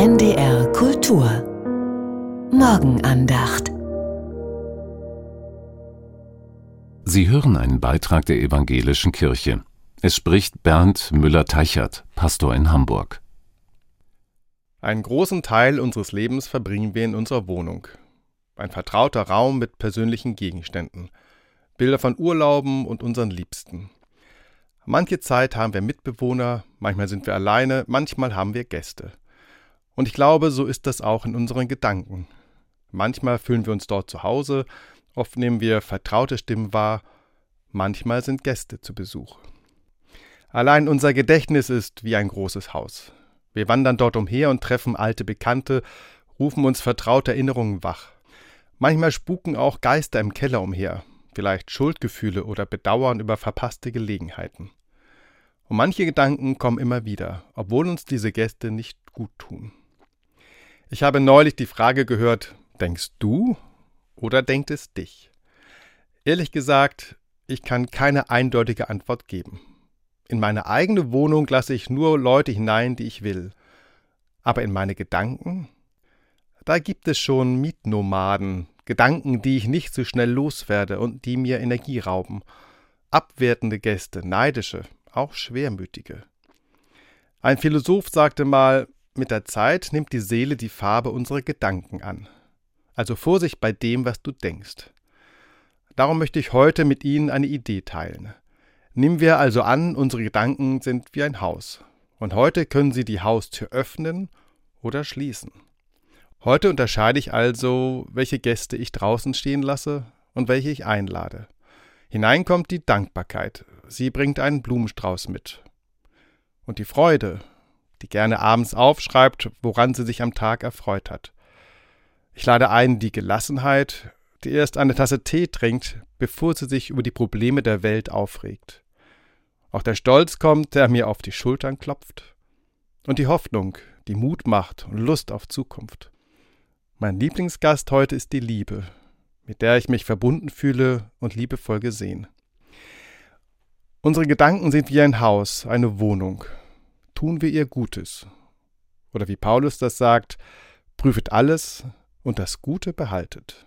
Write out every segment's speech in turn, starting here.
NDR Kultur Morgenandacht Sie hören einen Beitrag der Evangelischen Kirche. Es spricht Bernd Müller-Teichert, Pastor in Hamburg. Einen großen Teil unseres Lebens verbringen wir in unserer Wohnung. Ein vertrauter Raum mit persönlichen Gegenständen, Bilder von Urlauben und unseren Liebsten. Manche Zeit haben wir Mitbewohner, manchmal sind wir alleine, manchmal haben wir Gäste. Und ich glaube, so ist das auch in unseren Gedanken. Manchmal fühlen wir uns dort zu Hause, oft nehmen wir vertraute Stimmen wahr, manchmal sind Gäste zu Besuch. Allein unser Gedächtnis ist wie ein großes Haus. Wir wandern dort umher und treffen alte Bekannte, rufen uns vertraute Erinnerungen wach. Manchmal spuken auch Geister im Keller umher, vielleicht Schuldgefühle oder Bedauern über verpasste Gelegenheiten. Und manche Gedanken kommen immer wieder, obwohl uns diese Gäste nicht gut tun. Ich habe neulich die Frage gehört, denkst du oder denkt es dich? Ehrlich gesagt, ich kann keine eindeutige Antwort geben. In meine eigene Wohnung lasse ich nur Leute hinein, die ich will. Aber in meine Gedanken? Da gibt es schon Mietnomaden, Gedanken, die ich nicht so schnell loswerde und die mir Energie rauben. Abwertende Gäste, neidische, auch schwermütige. Ein Philosoph sagte mal, mit der Zeit nimmt die Seele die Farbe unserer Gedanken an. Also Vorsicht bei dem, was du denkst. Darum möchte ich heute mit Ihnen eine Idee teilen. Nehmen wir also an, unsere Gedanken sind wie ein Haus. Und heute können Sie die Haustür öffnen oder schließen. Heute unterscheide ich also, welche Gäste ich draußen stehen lasse und welche ich einlade. Hinein kommt die Dankbarkeit, sie bringt einen Blumenstrauß mit. Und die Freude, die gerne abends aufschreibt, woran sie sich am Tag erfreut hat. Ich lade ein die Gelassenheit, die erst eine Tasse Tee trinkt, bevor sie sich über die Probleme der Welt aufregt. Auch der Stolz kommt, der mir auf die Schultern klopft. Und die Hoffnung, die Mut macht und Lust auf Zukunft. Mein Lieblingsgast heute ist die Liebe, mit der ich mich verbunden fühle und liebevoll gesehen. Unsere Gedanken sind wie ein Haus, eine Wohnung. Tun wir ihr Gutes. Oder wie Paulus das sagt, prüfet alles und das Gute behaltet.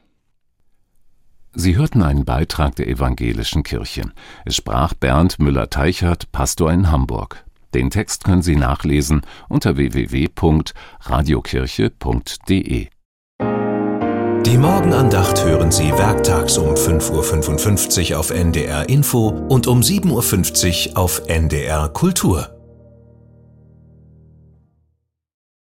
Sie hörten einen Beitrag der Evangelischen Kirche. Es sprach Bernd Müller-Teichert, Pastor in Hamburg. Den Text können Sie nachlesen unter www.radiokirche.de. Die Morgenandacht hören Sie werktags um 5.55 Uhr auf NDR Info und um 7.50 Uhr auf NDR Kultur.